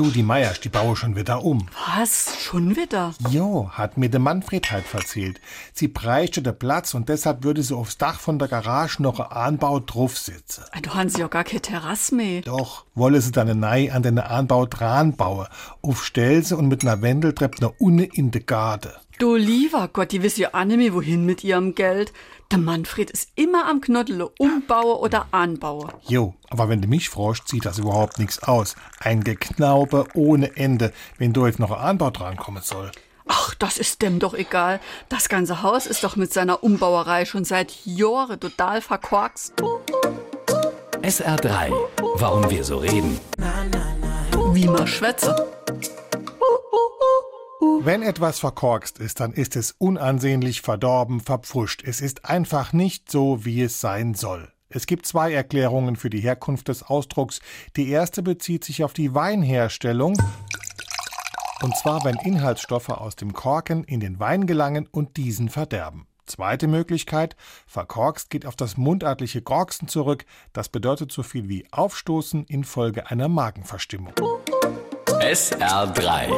Du, die Meiers, die baue schon wieder um. Was? Schon wieder? Jo, hat mir der Manfred halt erzählt. Sie bräuchte den Platz und deshalb würde sie aufs Dach von der Garage noch ein Anbau drauf sitzen. Ah, Du haben sie ja gar keine Terrasse mehr. Doch, wolle sie dann nei an den Anbau dran bauen. Auf Stelze und mit einer Wendeltreppe nach unten in de Garde. Du lieber Gott, die wissen ja auch nicht mehr, wohin mit ihrem Geld. Der Manfred ist immer am Knoddele, umbauen oder anbauen. Jo, aber wenn du mich fragst, sieht das überhaupt nichts aus. Ein Geknaube ohne Ende, wenn du jetzt noch ein Anbau drankommen soll. Ach, das ist dem doch egal. Das ganze Haus ist doch mit seiner Umbauerei schon seit Jahren total verkorkst. SR3. Warum wir so reden. Wie man schwätze. Wenn etwas verkorkst ist, dann ist es unansehnlich, verdorben, verpfuscht. Es ist einfach nicht so, wie es sein soll. Es gibt zwei Erklärungen für die Herkunft des Ausdrucks. Die erste bezieht sich auf die Weinherstellung. Und zwar, wenn Inhaltsstoffe aus dem Korken in den Wein gelangen und diesen verderben. Zweite Möglichkeit, verkorkst geht auf das mundartliche Korksen zurück. Das bedeutet so viel wie aufstoßen infolge einer Magenverstimmung. SR3.